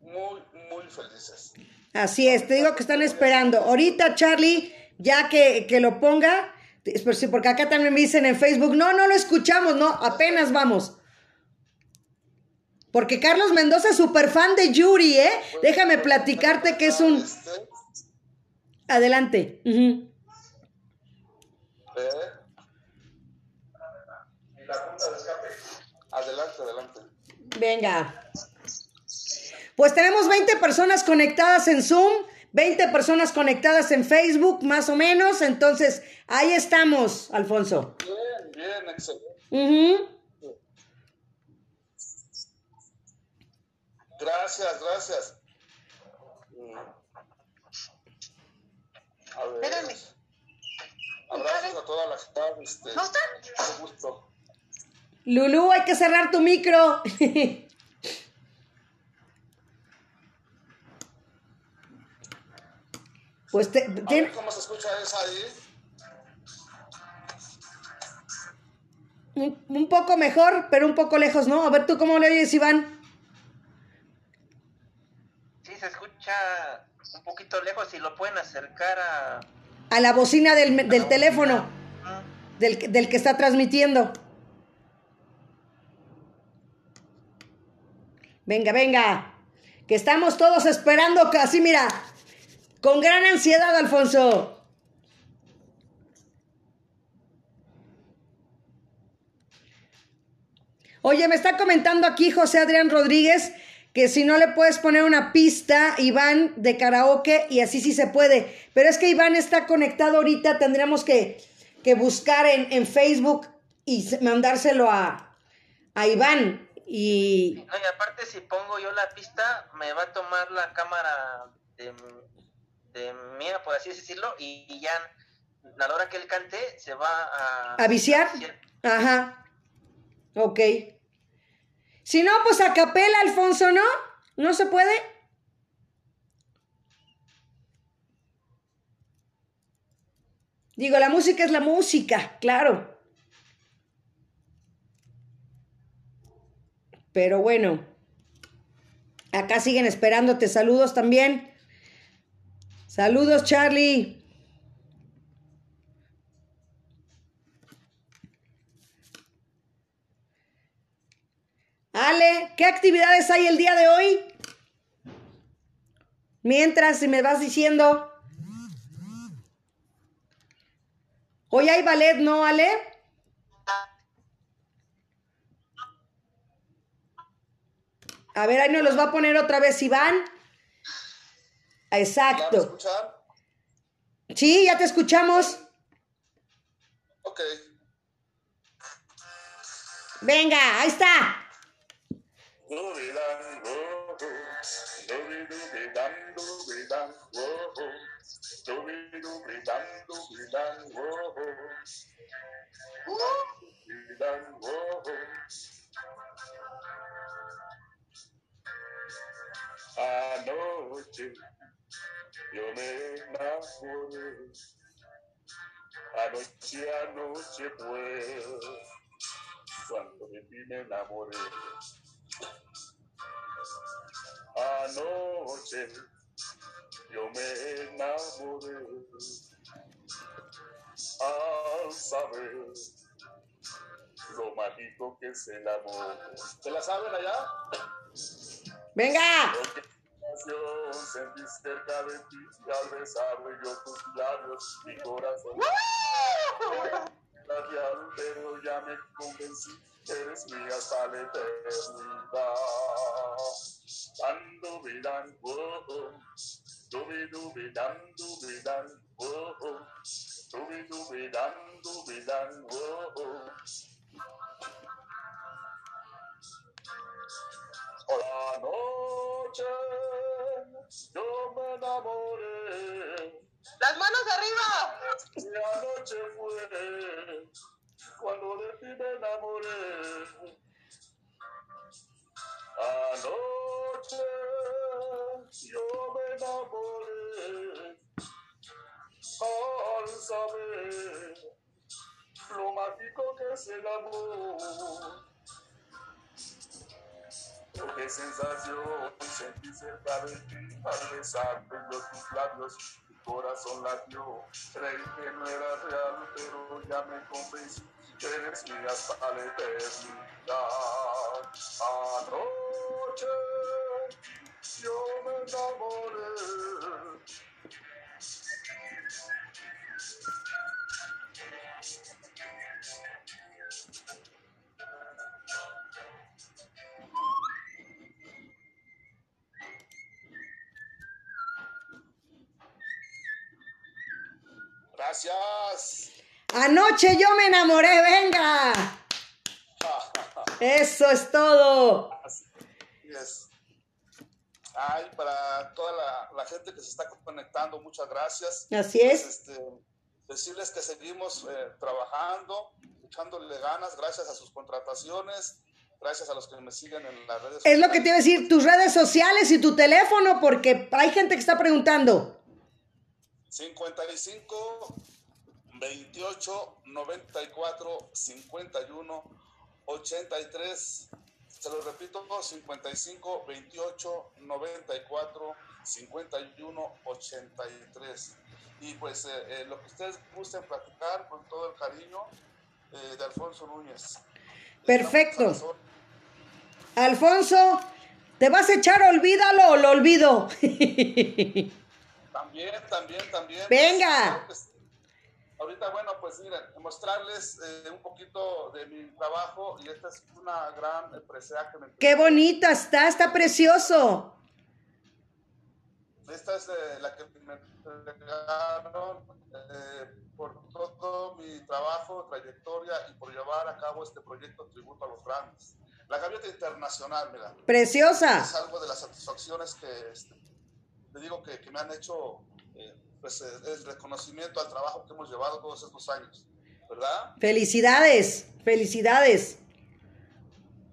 muy, muy felices. Así es, te digo que están esperando. Ahorita, Charlie, ya que, que lo ponga, porque acá también me dicen en Facebook, no, no lo escuchamos, no, apenas vamos. Porque Carlos Mendoza es súper fan de Yuri, ¿eh? Déjame platicarte que es un... Adelante. Ujú. eh, Adelante, adelante. Venga. Pues tenemos 20 personas conectadas en Zoom, 20 personas conectadas en Facebook, más o menos. Entonces, ahí estamos, Alfonso. Bien, bien, excelente. Ujú. Gracias, gracias. Mm. A ver. Espérame. Abrazos a toda la gente. Este, ¿No están? mucho gusto. Lulú, hay que cerrar tu micro. pues te, A tien- ver cómo se escucha esa ahí. un, un poco mejor, pero un poco lejos, ¿no? A ver tú cómo le oyes, Iván. Sí, se escucha un poquito lejos y lo pueden acercar a... A la bocina del, del teléfono, Mm, del, del que está transmitiendo. Venga, venga. Que estamos todos esperando casi, mira. Con gran ansiedad, Alfonso. Oye, me está comentando aquí José Adrián Rodríguez que si no le puedes poner una pista, Iván, de karaoke y así sí se puede. Pero es que Iván está conectado ahorita, tendríamos que, que buscar en, en Facebook y se- mandárselo a, a Iván. Y No, y aparte si pongo yo la pista, me va a tomar la cámara de, de mía, por así decirlo, y, y ya a la hora que él cante se va a... ¿A viciar? Ajá. Ok. Si no, pues a capela, Alfonso, ¿no? ¿No se puede? Digo, la música es la música, claro. Pero bueno, acá siguen esperándote. Saludos también. Saludos, Charlie. Ale, ¿qué actividades hay el día de hoy? Mientras, si me vas diciendo. Hoy hay ballet, ¿no, Ale? A ver, ahí nos los va a poner otra vez Iván. ¿Ya me Exacto. escuchan? Sí, ya te escuchamos. Ok. Venga, ahí está. Dubidan, oh, oh. Dubidubidan, dubidan, oh, oh. Dubidubidan, dubidan, oh, oh. Dubidan, oh, oh. Anoche yo me enamoré. Anoche, anoche fue cuando de ti me enamoré. Anoche yo me enamoré al saber lo mágico que es el amor. ¿Se la saben allá? Venga. Sentí cerca de ti y al besarme yo tus labios, mi corazón. Me convencí, eres mía hasta la eternidad. Dan, dubidan, oh, oh. Dubi, dubidan, dubidan, oh, oh. Dubi, dubidan, dubidan, oh, oh. La noche yo me enamoré ¡Las manos arriba! y anoche fue cuando de ti me enamoré. Anoche yo me enamoré al saber lo mágico que es el amor. Qué sensación sentí cerca de ti al besarte yo tus labios, mi corazón latió. Creí que no era real, pero ya me convencí eres mía hasta la eternidad. Anoche yo me enamoré. Gracias. Anoche yo me enamoré, venga. Eso es todo. Así es. Ay, para toda la, la gente que se está conectando, muchas gracias. Así Pues, es. este, decirles que seguimos eh, trabajando, echándole ganas, gracias a sus contrataciones, gracias a los que me siguen en las redes Es lo que te iba a decir, tus redes sociales y tu teléfono, porque hay gente que está preguntando. 55 28 94 51 83 se lo repito 55 28 94 51 83 y pues eh, eh, lo que ustedes gusten platicar con todo el cariño eh, de Alfonso Núñez Perfecto. Alfonso, ¿te vas a echar olvídalo o lo olvido? También, también, también. Venga. Ahorita, bueno, pues miren, mostrarles eh, un poquito de mi trabajo y esta es una gran presea que me... Qué bonita está, está precioso. Esta es eh, la que me entregaron eh, por todo mi trabajo, trayectoria y por llevar a cabo este proyecto Tributo a los Grandes. la gaviota internacional, mira. Preciosa. Es algo de las satisfacciones que este, te digo que, que me han hecho eh, pues, eh, el reconocimiento al trabajo que hemos llevado todos estos años, ¿verdad? Felicidades, felicidades.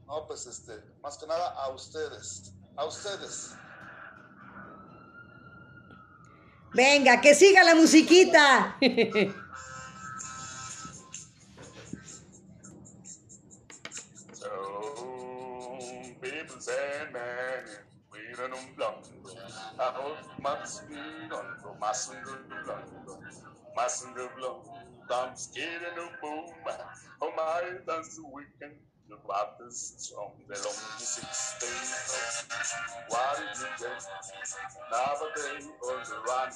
No, pues este, más que nada a ustedes, a ustedes. Venga, que siga la musiquita. masındırılan, masındırılan, masındırılan, I'm scared of the boom. Oh my, that's the weekend. The Baptist on the long 16th. What is it then? Another day on the run.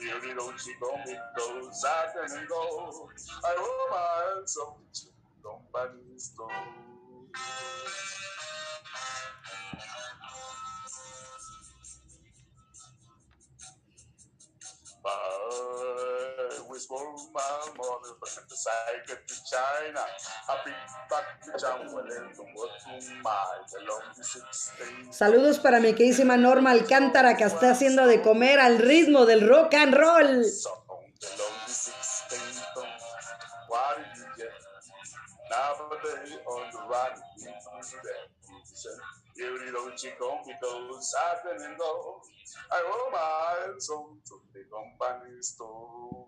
Here it all she gone with those. I can go. I owe my hands up to company's door. I was born my mother, but the cycle to China. I picked back the jam when it was to my the long six days. Saludos para mi queridísima Norma Alcántara que está haciendo de comer al ritmo del rock and roll. Nowadays on the run, duty, don't you come because I've been in love. I owe my soul to the company store.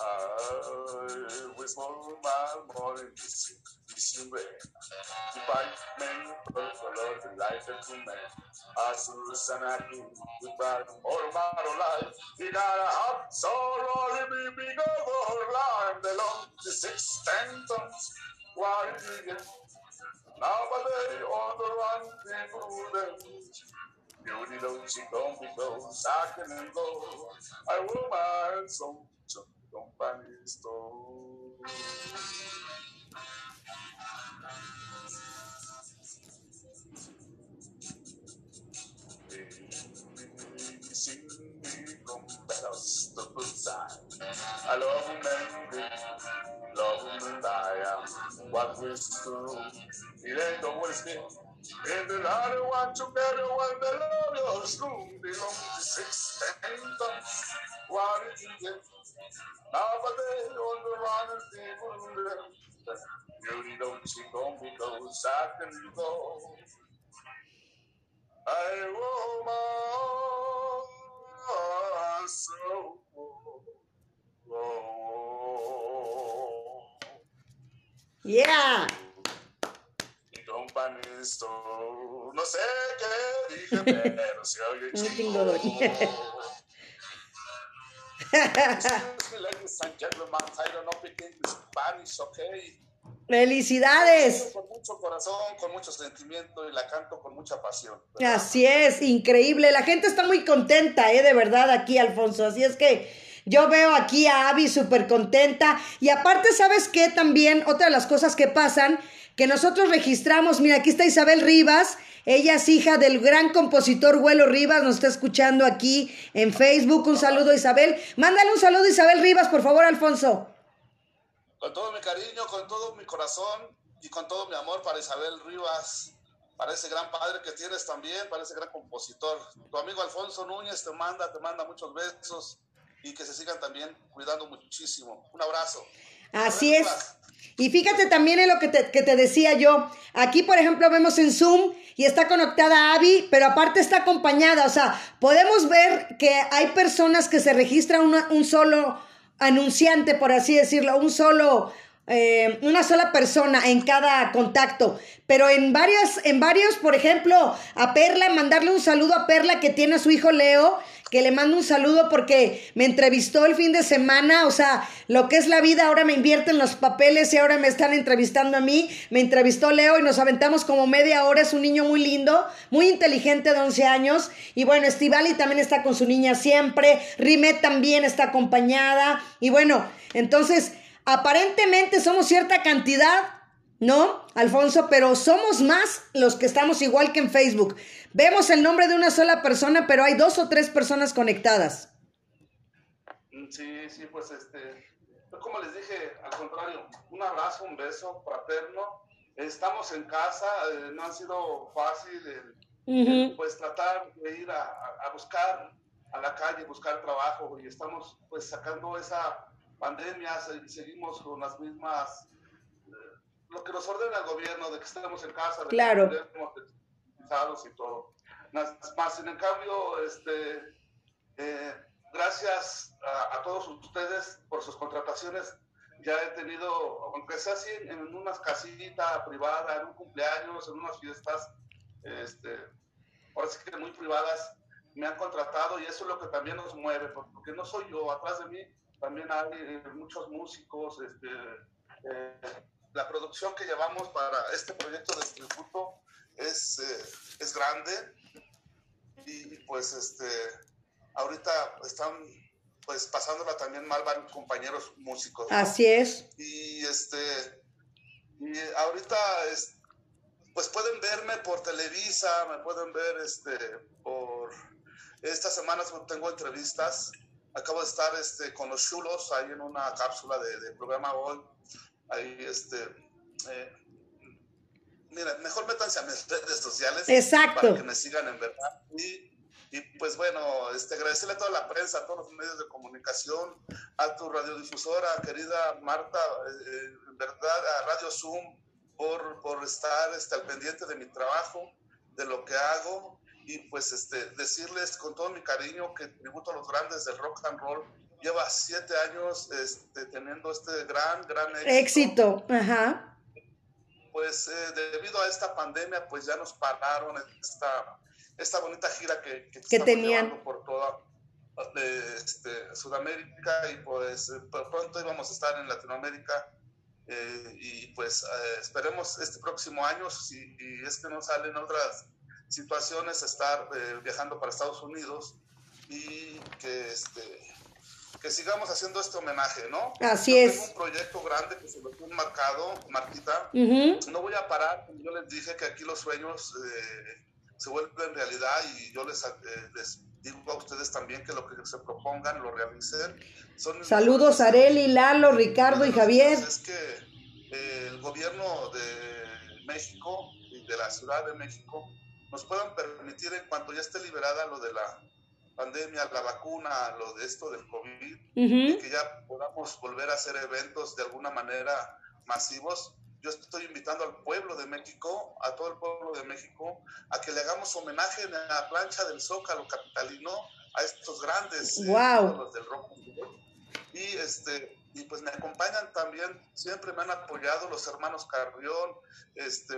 I will my morning. Department of color, the life of human. Asusanaki, the bad or bad life. It are up sorrow, the big overline, the long, the six ten tons. Why did it? Now, but they the run people don't she don't be I can go. I will buy some, some company store. I love men, love them and I am what we through. It ain't the Holy Spirit. If the Lord want to better what the Lord was doing, the only six tenth of what it is. Now, but they on the run and people Beauty don't you go because I can go. I my soul. Yeah. Y company store. No sé qué dije, pero se oye No chido. Felicidades. Con mucho corazón, con mucho sentimiento y la canto con mucha pasión. ¿verdad? Así es, increíble. La gente está muy contenta, ¿eh? De verdad, aquí, Alfonso. Así es que yo veo aquí a Abby súper contenta. Y aparte, ¿sabes qué? También, otra de las cosas que pasan, que nosotros registramos, mira, aquí está Isabel Rivas. Ella es hija del gran compositor Huelo Rivas, nos está escuchando aquí en Facebook. Un saludo, Isabel. Mándale un saludo, Isabel Rivas, por favor, Alfonso. Con todo mi cariño, con todo mi corazón y con todo mi amor para Isabel Rivas, para ese gran padre que tienes también, para ese gran compositor. Tu amigo Alfonso Núñez te manda, te manda muchos besos y que se sigan también cuidando muchísimo. Un abrazo. Así Isabel es. Rivas. Y fíjate también en lo que te, que te decía yo. Aquí, por ejemplo, vemos en Zoom y está conectada Abby, pero aparte está acompañada. O sea, podemos ver que hay personas que se registran una- un solo anunciante, por así decirlo, un solo, eh, una sola persona en cada contacto. Pero en varias, en varios, por ejemplo, a Perla, mandarle un saludo a Perla que tiene a su hijo Leo, que le mando un saludo porque me entrevistó el fin de semana, o sea, lo que es la vida, ahora me invierten los papeles y ahora me están entrevistando a mí, me entrevistó Leo y nos aventamos como media hora, es un niño muy lindo, muy inteligente de 11 años, y bueno, Estivali también está con su niña siempre, Rimet también está acompañada, y bueno, entonces, aparentemente somos cierta cantidad, ¿no, Alfonso? Pero somos más los que estamos igual que en Facebook. Vemos el nombre de una sola persona, pero hay dos o tres personas conectadas. Sí, sí, pues este, pues, como les dije, al contrario, un abrazo, un beso fraterno. Estamos en casa, eh, no ha sido fácil el, pues tratar de ir a, a- buscar a la calle, buscar trabajo y estamos pues sacando esa pandemia, se- seguimos con las mismas, lo que nos ordena el gobierno de que estemos en casa, de Claro. que estemos y todo. Más, en cambio, este, eh, gracias a, a todos ustedes por sus contrataciones. Ya he tenido, aunque sea así, en unas casitas privadas, en un cumpleaños, en unas fiestas, este, ahora sí que muy privadas, me han contratado y eso es lo que también nos mueve, porque no soy yo, atrás de mí también hay eh, muchos músicos, este, eh, la producción que llevamos para este proyecto de tributo es, eh, es grande y pues este, ahorita están pues pasándola también mal varios compañeros músicos. ¿no? Así es. Y este, y ahorita es, pues pueden verme por Televisa, me pueden ver este, por estas semanas tengo entrevistas. Acabo de estar este, con los chulos ahí en una cápsula de, de programa hoy. Ahí este, eh, mira, mejor métanse a mis redes sociales Exacto. para que me sigan en verdad. Y, y pues bueno, este, agradecerle a toda la prensa, a todos los medios de comunicación, a tu radiodifusora, querida Marta, eh, eh, en verdad, a Radio Zoom, por, por estar este, al pendiente de mi trabajo, de lo que hago, y pues este, decirles con todo mi cariño que tributo a los grandes del rock and roll. Lleva siete años este, teniendo este gran, gran Éxito. Ajá. pues eh, debido a esta pandemia, pues ya nos pararon esta, esta bonita gira que, que, Que tenían. por toda eh, este, Sudamérica y pues eh, pr- pronto íbamos a estar en Latinoamérica eh, y pues eh, esperemos este próximo año, si y es que no salen otras situaciones, estar eh, viajando para Estados Unidos y que este que sigamos haciendo este homenaje, ¿no? Así Yo es. Tengo un proyecto grande que se lo tiene marcado, Martita, Ujú. no voy a parar, yo les dije que aquí los sueños eh, se vuelven realidad y yo les, eh, les digo a ustedes también que lo que se propongan lo realicen. Son Saludos a Areli, Lalo, Ricardo y Javier. Es que eh, el gobierno de México y de la Ciudad de México nos puedan permitir en cuanto ya esté liberada lo de la pandemia, la vacuna, lo de esto del COVID, y Ujú. que ya podamos volver a hacer eventos de alguna manera masivos. Yo estoy invitando al pueblo de México, a todo el pueblo de México, a que le hagamos homenaje en la plancha del Zócalo capitalino a estos grandes eh, Guau. ídolos del rock. Y este y pues me acompañan también, siempre me han apoyado los hermanos Carrión, este,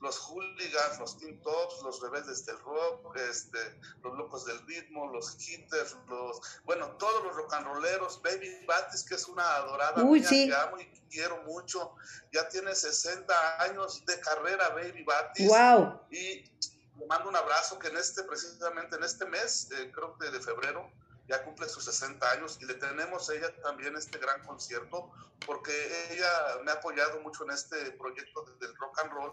los hooligans, los Teen Tops, los rebeldes del rock, este, los locos del ritmo, los hitters, los, bueno, todos los rock and rolleros, Baby Batis, que es una adorada Uy, mía, sí. que amo y quiero mucho, ya tiene 60 años de carrera Baby Batis, Wow. y le mando un abrazo que en este, precisamente en este mes, eh, creo que de febrero, ya cumple sus 60 años y le tenemos a ella también este gran concierto porque ella me ha apoyado mucho en este proyecto de- del rock and roll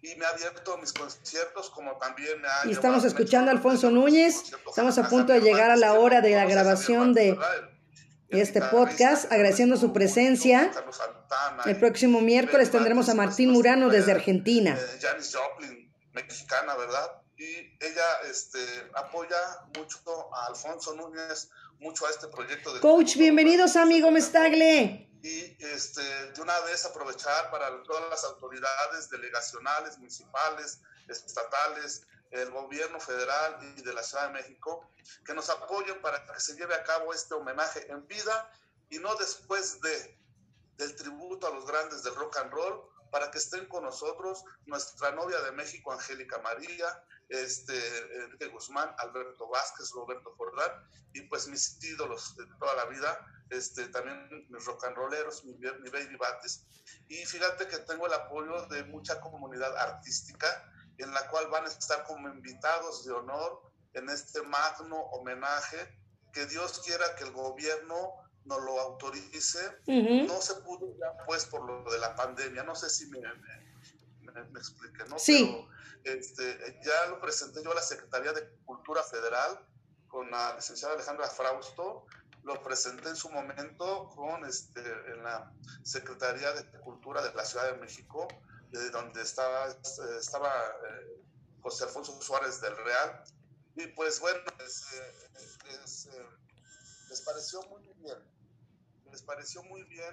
y me ha abierto mis conciertos como también me ha Y estamos escuchando a Alfonso Núñez. Estamos a punto de llegar a la hora de la grabación de este podcast, agradeciendo su presencia. El próximo miércoles tendremos a Martín pues, Murano desde Argentina. eh, Janis Joplin, mexicana, ¿verdad? Ella este, apoya mucho a Alfonso Núñez, mucho a este proyecto. de Coach, bienvenidos amigo Mestagle. Y este, de una vez aprovechar para todas las autoridades delegacionales, municipales, estatales, el gobierno federal y de la Ciudad de México, que nos apoyen para que se lleve a cabo este homenaje en vida y no después de, del tributo a los grandes del rock and roll, para que estén con nosotros nuestra novia de México, Angélica María, este, Enrique Guzmán, Alberto Vázquez, Roberto Jordán, y pues mis ídolos de toda la vida, este, también mis rock and rolleros, mi, mi baby bates. Y fíjate que tengo el apoyo de mucha comunidad artística, en la cual van a estar como invitados de honor en este magno homenaje, que Dios quiera que el gobierno nos lo autorice. No se pudo ya pues por lo de la pandemia, no sé si me, me, me- me expliqué, ¿no? Sí. Pero este, ya lo presenté yo a la Secretaría de Cultura Federal con la licenciada Alejandra Frausto lo presenté en su momento con este, en la Secretaría de Cultura de la Ciudad de México, de donde estaba, este, estaba eh, José Alfonso Suárez del Real. Y pues bueno, les, eh, eh, les pareció muy bien. Les pareció muy bien